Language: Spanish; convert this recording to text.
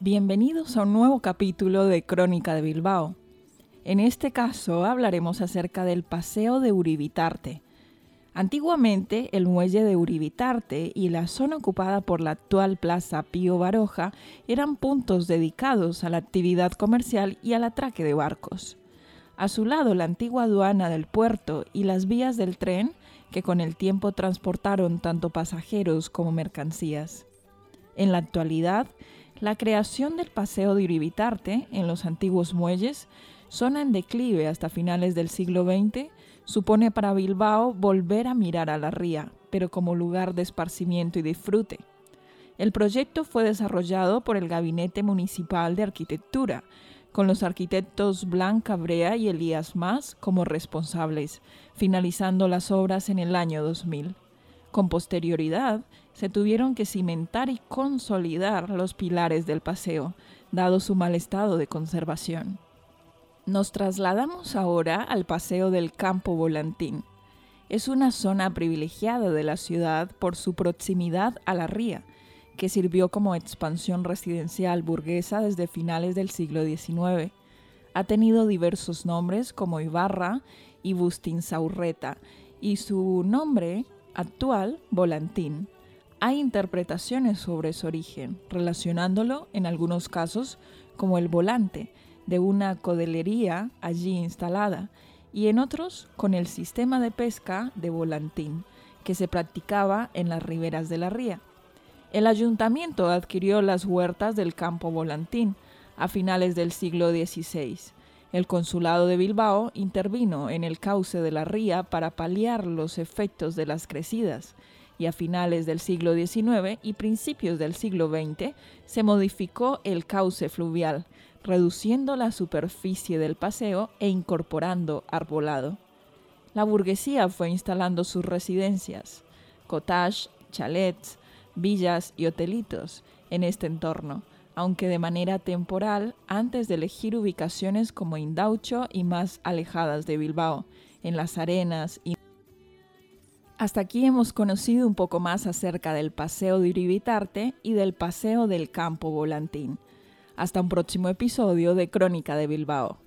Bienvenidos a un nuevo capítulo de Crónica de Bilbao. En este caso hablaremos acerca del Paseo de Uribitarte. Antiguamente el muelle de Uribitarte y la zona ocupada por la actual Plaza Pío Baroja eran puntos dedicados a la actividad comercial y al atraque de barcos. A su lado la antigua aduana del puerto y las vías del tren que con el tiempo transportaron tanto pasajeros como mercancías. En la actualidad, la creación del Paseo de Uribitarte en los antiguos muelles, zona en declive hasta finales del siglo XX, supone para Bilbao volver a mirar a la ría, pero como lugar de esparcimiento y disfrute. El proyecto fue desarrollado por el Gabinete Municipal de Arquitectura, con los arquitectos Blanca Brea y Elías Mas como responsables, finalizando las obras en el año 2000. Con posterioridad, se tuvieron que cimentar y consolidar los pilares del paseo, dado su mal estado de conservación. Nos trasladamos ahora al Paseo del Campo Volantín. Es una zona privilegiada de la ciudad por su proximidad a la ría, que sirvió como expansión residencial burguesa desde finales del siglo XIX. Ha tenido diversos nombres como Ibarra y Bustinsaurreta, y su nombre actual, volantín. Hay interpretaciones sobre su origen, relacionándolo en algunos casos como el volante de una codelería allí instalada y en otros con el sistema de pesca de volantín que se practicaba en las riberas de la ría. El ayuntamiento adquirió las huertas del campo volantín a finales del siglo XVI el consulado de Bilbao intervino en el cauce de la ría para paliar los efectos de las crecidas y a finales del siglo XIX y principios del siglo XX se modificó el cauce fluvial, reduciendo la superficie del paseo e incorporando arbolado. La burguesía fue instalando sus residencias, cottage, chalets, villas y hotelitos en este entorno, aunque de manera temporal, antes de elegir ubicaciones como Indaucho y más alejadas de Bilbao, en las arenas y hasta aquí hemos conocido un poco más acerca del Paseo de Uribitarte y del Paseo del Campo Volantín. Hasta un próximo episodio de Crónica de Bilbao.